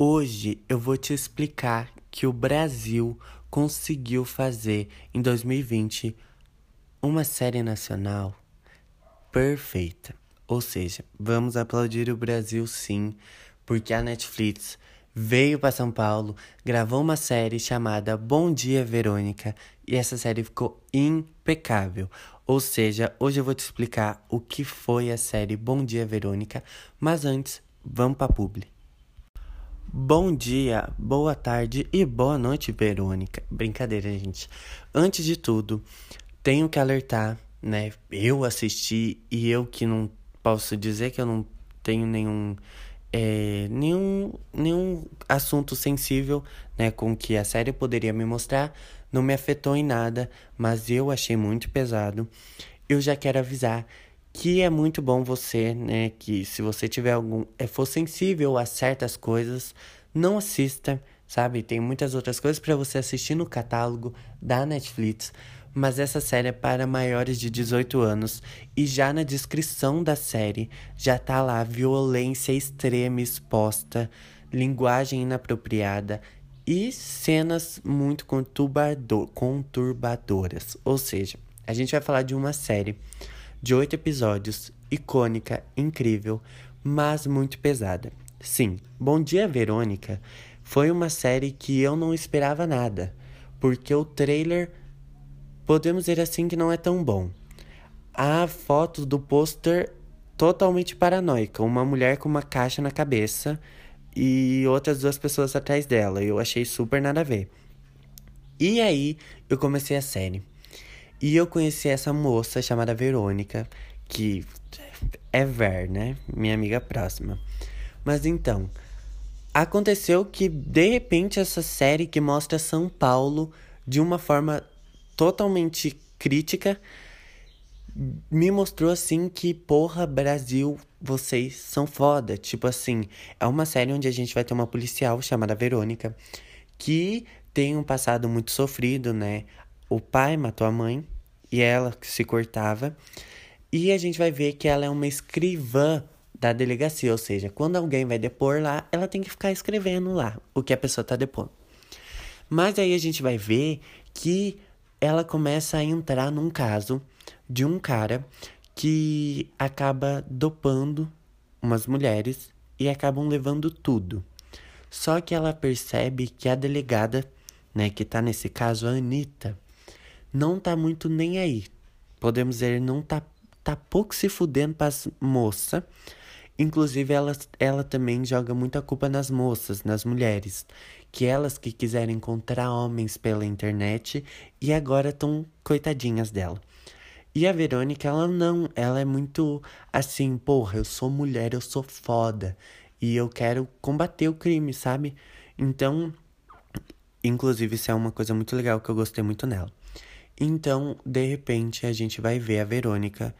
Hoje eu vou te explicar que o Brasil conseguiu fazer em 2020 uma série nacional perfeita. Ou seja, vamos aplaudir o Brasil sim, porque a Netflix veio para São Paulo, gravou uma série chamada Bom Dia Verônica e essa série ficou impecável. Ou seja, hoje eu vou te explicar o que foi a série Bom Dia Verônica, mas antes, vamos para publi. Bom dia, boa tarde e boa noite, Verônica. Brincadeira, gente. Antes de tudo, tenho que alertar, né? Eu assisti e eu que não posso dizer que eu não tenho nenhum é, nenhum, nenhum assunto sensível né, com que a série poderia me mostrar, não me afetou em nada, mas eu achei muito pesado. Eu já quero avisar que é muito bom você, né, que se você tiver algum, é, for sensível a certas coisas, não assista, sabe? Tem muitas outras coisas para você assistir no catálogo da Netflix mas essa série é para maiores de 18 anos e já na descrição da série já tá lá violência extrema exposta, linguagem inapropriada e cenas muito conturbadoras. Ou seja, a gente vai falar de uma série de oito episódios, icônica, incrível, mas muito pesada. Sim, Bom Dia Verônica foi uma série que eu não esperava nada, porque o trailer podemos dizer assim que não é tão bom. Há fotos do pôster totalmente paranoica, uma mulher com uma caixa na cabeça e outras duas pessoas atrás dela. Eu achei super nada a ver. E aí eu comecei a série. E eu conheci essa moça chamada Verônica, que é Ver, né? Minha amiga próxima. Mas então, aconteceu que de repente essa série que mostra São Paulo de uma forma totalmente crítica, me mostrou assim que, porra, Brasil, vocês são foda. Tipo assim, é uma série onde a gente vai ter uma policial chamada Verônica, que tem um passado muito sofrido, né? O pai matou a mãe e ela se cortava. E a gente vai ver que ela é uma escrivã da delegacia, ou seja, quando alguém vai depor lá, ela tem que ficar escrevendo lá o que a pessoa tá depondo. Mas aí a gente vai ver que ela começa a entrar num caso de um cara que acaba dopando umas mulheres e acabam levando tudo. Só que ela percebe que a delegada, né, que tá nesse caso, a Anitta, não tá muito nem aí. Podemos dizer, não tá, tá pouco se fudendo pras moças. Inclusive, ela, ela também joga muita culpa nas moças, nas mulheres que elas que quiserem encontrar homens pela internet e agora estão coitadinhas dela. E a Verônica, ela não, ela é muito assim, porra, eu sou mulher, eu sou foda e eu quero combater o crime, sabe? Então, inclusive, isso é uma coisa muito legal que eu gostei muito nela. Então, de repente, a gente vai ver a Verônica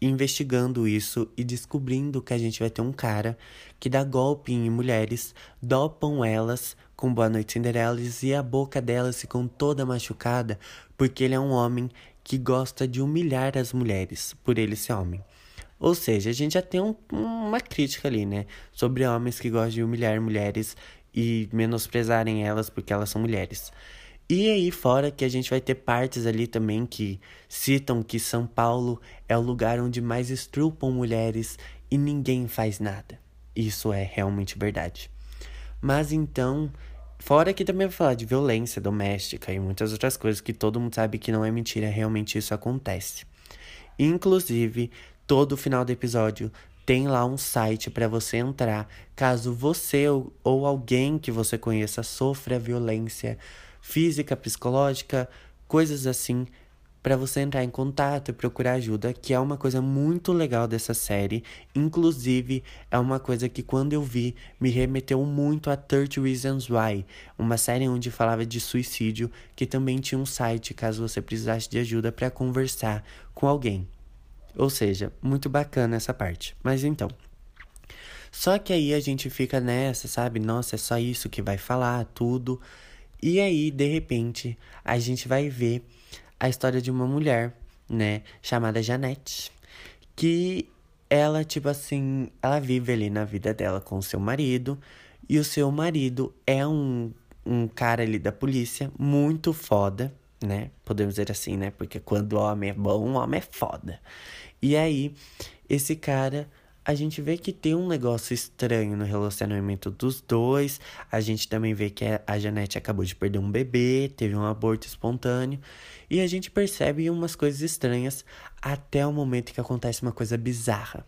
investigando isso e descobrindo que a gente vai ter um cara que dá golpe em mulheres, dopam elas com Boa Noite Cinderelas e a boca delas ficam toda machucada porque ele é um homem que gosta de humilhar as mulheres por ele ser homem. Ou seja, a gente já tem um, uma crítica ali, né? Sobre homens que gostam de humilhar mulheres e menosprezarem elas porque elas são mulheres. E aí fora que a gente vai ter partes ali também que citam que São Paulo é o lugar onde mais estrupam mulheres e ninguém faz nada. Isso é realmente verdade. Mas então, fora que também vai falar de violência doméstica e muitas outras coisas que todo mundo sabe que não é mentira, realmente isso acontece. Inclusive, todo final do episódio tem lá um site para você entrar caso você ou, alguém que você conheça sofra violência física, psicológica, coisas assim, para você entrar em contato e procurar ajuda, que é uma coisa muito legal dessa série. Inclusive, é uma coisa que quando eu vi me remeteu muito a 30 Reasons Why, uma série onde falava de suicídio, que também tinha um site caso você precisasse de ajuda para conversar com alguém. Ou seja, muito bacana essa parte. Mas então, só que aí a gente fica nessa, sabe? Nossa, é só isso que vai falar, tudo. E aí, de repente, a gente vai ver a história de uma mulher, né, chamada Janete, que ela, tipo assim, ela vive ali na vida dela com seu marido E o seu marido é um, um cara ali da polícia muito foda, né? Podemos dizer assim, né? Porque quando o homem é bom, o homem é foda. E aí, esse cara a gente vê que tem um negócio estranho no relacionamento dos dois. A gente também vê que a Janete acabou de perder um bebê, teve um aborto espontâneo. E a gente percebe umas coisas estranhas até o momento que acontece uma coisa bizarra.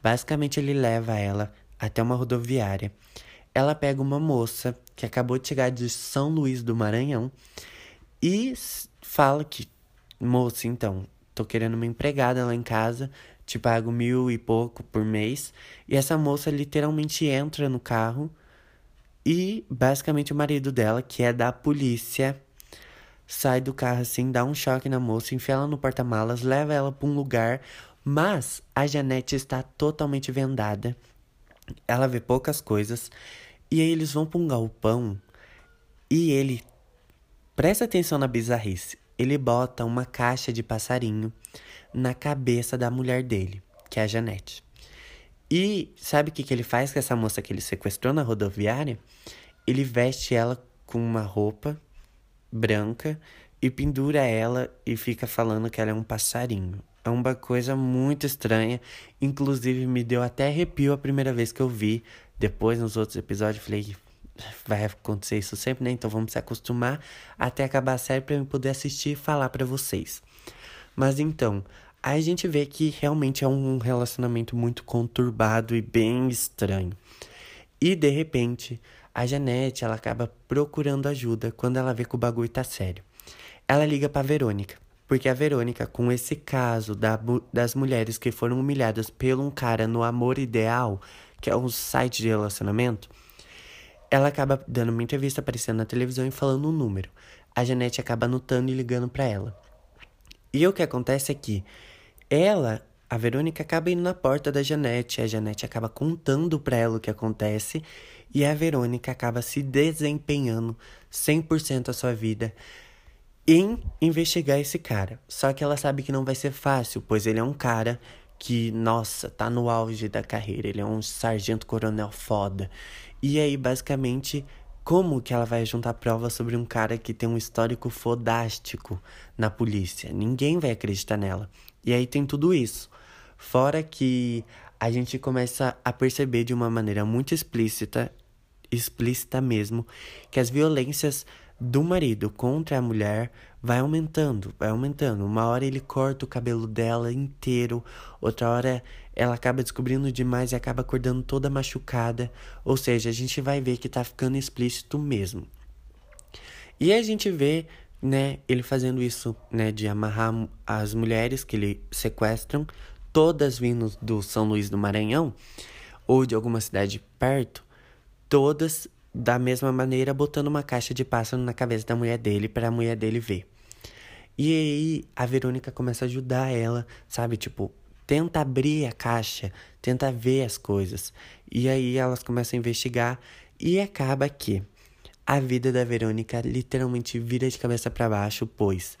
Basicamente, ele leva ela até uma rodoviária. Ela pega uma moça que acabou de chegar de São Luís do Maranhão e fala que, moça, então, tô querendo uma empregada lá em casa te pago mil e pouco por mês. E essa moça literalmente entra no carro e basicamente o marido dela, que é da polícia, sai do carro assim, dá um choque na moça, enfia ela no porta-malas, leva ela para um lugar, mas a Janete está totalmente vendada. Ela vê poucas coisas. E aí eles vão para um galpão e ele presta atenção na bizarrice. Ele bota uma caixa de passarinho na cabeça da mulher dele, que é a Janete. E sabe o que, que ele faz com essa moça que ele sequestrou na rodoviária? Ele veste ela com uma roupa branca e pendura ela e fica falando que ela é um passarinho. É uma coisa muito estranha. Inclusive, me deu até arrepio a primeira vez que eu vi. Depois, nos outros episódios, falei: vai acontecer isso sempre, né? Então vamos se acostumar até acabar a série para eu poder assistir e falar para vocês. Mas então, a gente vê que realmente é um relacionamento muito conturbado e bem estranho. E de repente, a Janete, ela acaba procurando ajuda quando ela vê que o bagulho tá sério. Ela liga para Verônica, porque a Verônica, com esse caso da, das mulheres que foram humilhadas por um cara no Amor Ideal, que é um site de relacionamento, ela acaba dando uma entrevista aparecendo na televisão e falando um número. A Janete acaba anotando e ligando para ela. E o que acontece é que ela, a Verônica, acaba indo na porta da Janete, a Janete acaba contando para ela o que acontece e a Verônica acaba se desempenhando 100% a sua vida em investigar esse cara. Só que ela sabe que não vai ser fácil, pois ele é um cara que, nossa, tá no auge da carreira, ele é um sargento coronel foda. E aí, basicamente, como que ela vai juntar prova sobre um cara que tem um histórico fodástico na polícia? Ninguém vai acreditar nela. E aí tem tudo isso. Fora que a gente começa a perceber de uma maneira muito explícita, explícita mesmo, que as violências do marido contra a mulher vai aumentando, vai aumentando. Uma hora ele corta o cabelo dela inteiro, outra hora ela acaba descobrindo demais e acaba acordando toda machucada. Ou seja, a gente vai ver que tá ficando explícito mesmo. E a gente vê, né, ele fazendo isso, né, de amarrar as mulheres que ele sequestram, todas vindo do São Luís do Maranhão ou de alguma cidade perto, todas da mesma maneira botando uma caixa de pássaro na cabeça da mulher dele para a mulher dele ver. E aí a Verônica começa a ajudar ela, sabe? Tipo, tenta abrir a caixa, tenta ver as coisas. E aí elas começam a investigar e acaba que a vida da Verônica literalmente vira de cabeça para baixo, pois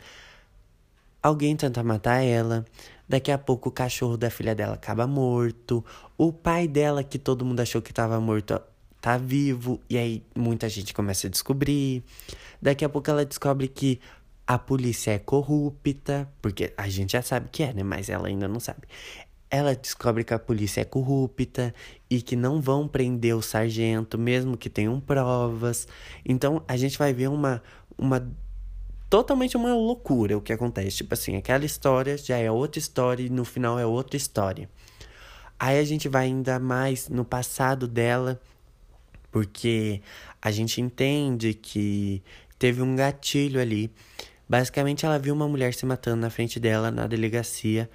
alguém tenta matar ela, daqui a pouco o cachorro da filha dela acaba morto, o pai dela que todo mundo achou que estava morto tá vivo, e aí muita gente começa a descobrir. Daqui a pouco ela descobre que a polícia é corrupta, porque a gente já sabe que é, né? Mas ela ainda não sabe. Ela descobre que a polícia é corrupta e que não vão prender o sargento, mesmo que tenham provas. Então a gente vai ver uma, uma totalmente uma loucura o que acontece. Tipo assim, aquela história já é outra história e no final é outra história. Aí a gente vai ainda mais no passado dela porque a gente entende que teve um gatilho ali. Basicamente, ela viu uma mulher se matando na frente dela na delegacia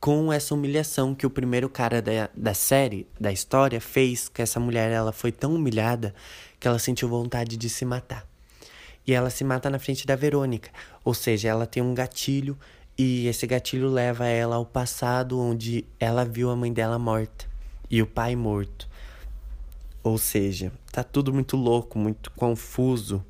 com essa humilhação que o primeiro cara da, da série, da história, fez. Que essa mulher ela foi tão humilhada que ela sentiu vontade de se matar. E ela se mata na frente da Verônica. Ou seja, ela tem um gatilho e esse gatilho leva ela ao passado onde ela viu a mãe dela morta e o pai morto. Ou seja, tá tudo muito louco, muito confuso.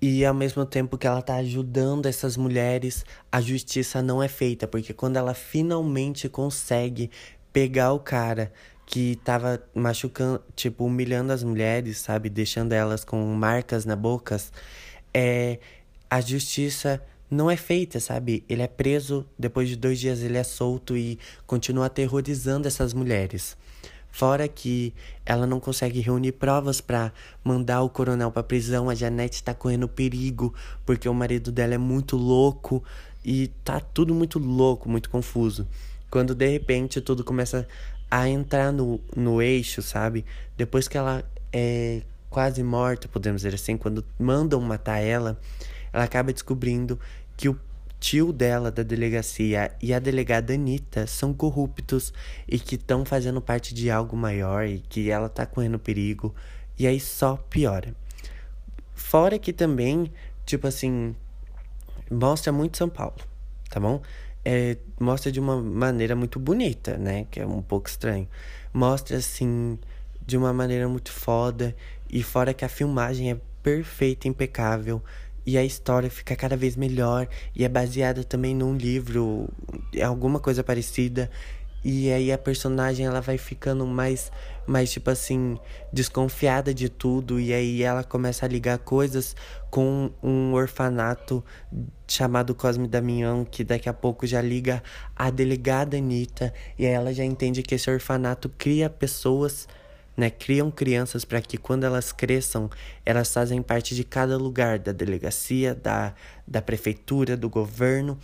E ao mesmo tempo que ela tá ajudando essas mulheres, a justiça não é feita, porque quando ela finalmente consegue pegar o cara que tava machucando, tipo, humilhando as mulheres, sabe? Deixando elas com marcas na boca. É, a justiça não é feita, sabe? Ele é preso, depois de dois dias ele é solto e continua aterrorizando essas mulheres. Fora que ela não consegue reunir provas para mandar o coronel para prisão, a Janete tá correndo perigo porque o marido dela é muito louco e tá tudo muito louco, muito confuso. Quando de repente tudo começa a entrar no, no eixo, sabe? Depois que ela é quase morta, podemos dizer assim, quando mandam matar ela, ela acaba descobrindo que o tio dela da delegacia e a delegada Anitta são corruptos e que estão fazendo parte de algo maior e que ela tá correndo perigo. E aí só piora. Fora que também, tipo assim, mostra muito São Paulo, tá bom? É, mostra de uma maneira muito bonita, né? Que é um pouco estranho. Mostra, assim, de uma maneira muito foda. E fora que a filmagem é perfeita, impecável e a história fica cada vez melhor e é baseada também num livro, alguma coisa parecida. E aí a personagem ela vai ficando mais mais tipo assim, desconfiada de tudo e aí ela começa a ligar coisas com um orfanato chamado Cosme Damião, que daqui a pouco já liga a delegada Anitta, e aí ela já entende que esse orfanato cria pessoas né, criam crianças para que quando elas cresçam, elas fazem parte de cada lugar da delegacia, da, da prefeitura, do governo,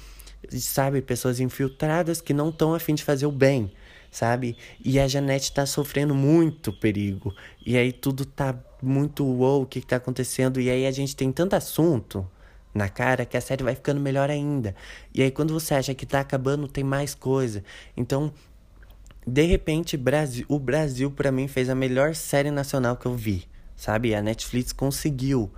sabe, pessoas infiltradas que não estão afim de fazer o bem, sabe? E a Janete está sofrendo muito perigo. E aí tudo tá muito uou, o que, que tá acontecendo? E aí a gente tem tanto assunto na cara que a série vai ficando melhor ainda. E aí quando você acha que tá acabando, tem mais coisa. Então, de repente, Brasil, o Brasil para mim fez a melhor série nacional que eu vi, sabe? A Netflix conseguiu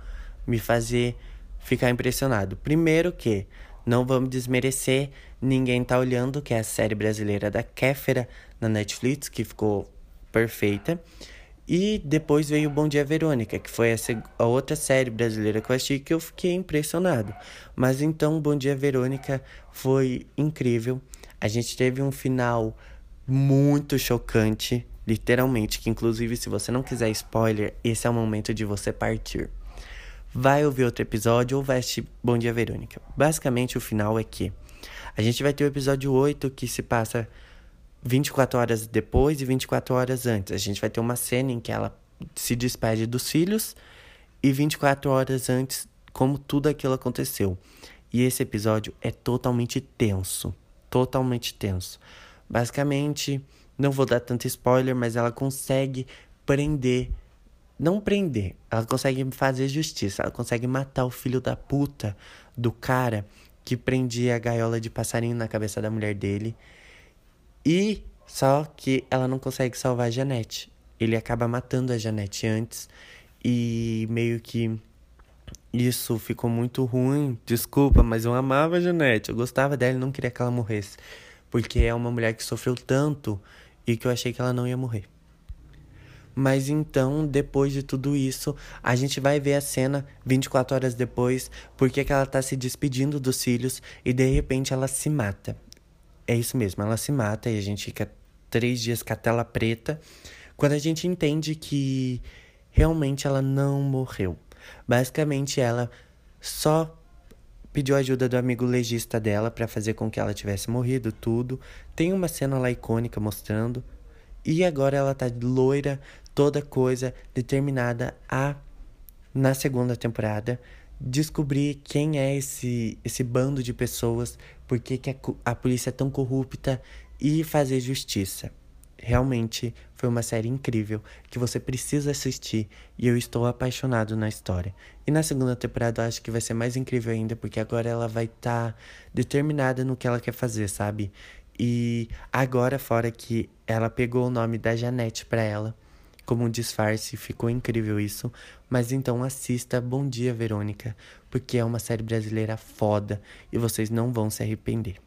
me fazer ficar impressionado. Primeiro que não vamos desmerecer, ninguém tá olhando que é a série brasileira da Kéfera na Netflix, que ficou perfeita. E depois veio Bom Dia Verônica, que foi a, a, outra série brasileira que eu assisti que eu fiquei impressionado. Mas então Bom Dia Verônica foi incrível. A gente teve um final muito chocante, literalmente, que inclusive se você não quiser spoiler, esse é o momento de você partir. Vai ouvir outro episódio ou vai assistir Bom Dia Verônica. Basicamente o final é que a gente vai ter o episódio 8 que se passa 24 horas depois e 24 horas antes. A gente vai ter uma cena em que ela se despede dos filhos e 24 horas antes como tudo aquilo aconteceu. E esse episódio é totalmente tenso, totalmente tenso. Basicamente, não vou dar tanto spoiler, mas ela consegue prender. Não prender, ela consegue fazer justiça. Ela consegue matar o filho da puta do cara que prendia a gaiola de passarinho na cabeça da mulher dele. E só que ela não consegue salvar a Janete. Ele acaba matando a Janete antes. E meio que isso ficou muito ruim. Desculpa, mas eu amava a Janete. Eu gostava dela e não queria que ela morresse porque é uma mulher que sofreu tanto e que eu achei que ela não ia morrer. Mas então, depois de tudo isso, a gente vai ver a cena 24 horas depois, porque que ela tá se despedindo dos filhos e de repente ela se mata. É isso mesmo, ela se mata e a gente fica três dias com a tela preta, quando a gente entende que realmente ela não morreu. Basicamente, ela só pediu ajuda do amigo legista dela para fazer com que ela tivesse morrido, tudo. Tem uma cena lá icônica mostrando. E agora ela tá loira, toda coisa, determinada a, na segunda temporada, descobrir quem é esse, esse bando de pessoas, por que, a, a polícia é tão corrupta e fazer justiça. Realmente foi uma série incrível que você precisa assistir e eu estou apaixonado na história. E na segunda temporada eu acho que vai ser mais incrível ainda porque agora ela vai estar tá determinada no que ela quer fazer, sabe? E agora, fora que ela pegou o nome da Janete para ela como um disfarce, ficou incrível isso. Mas então assista Bom Dia Verônica, porque é uma série brasileira foda e vocês não vão se arrepender.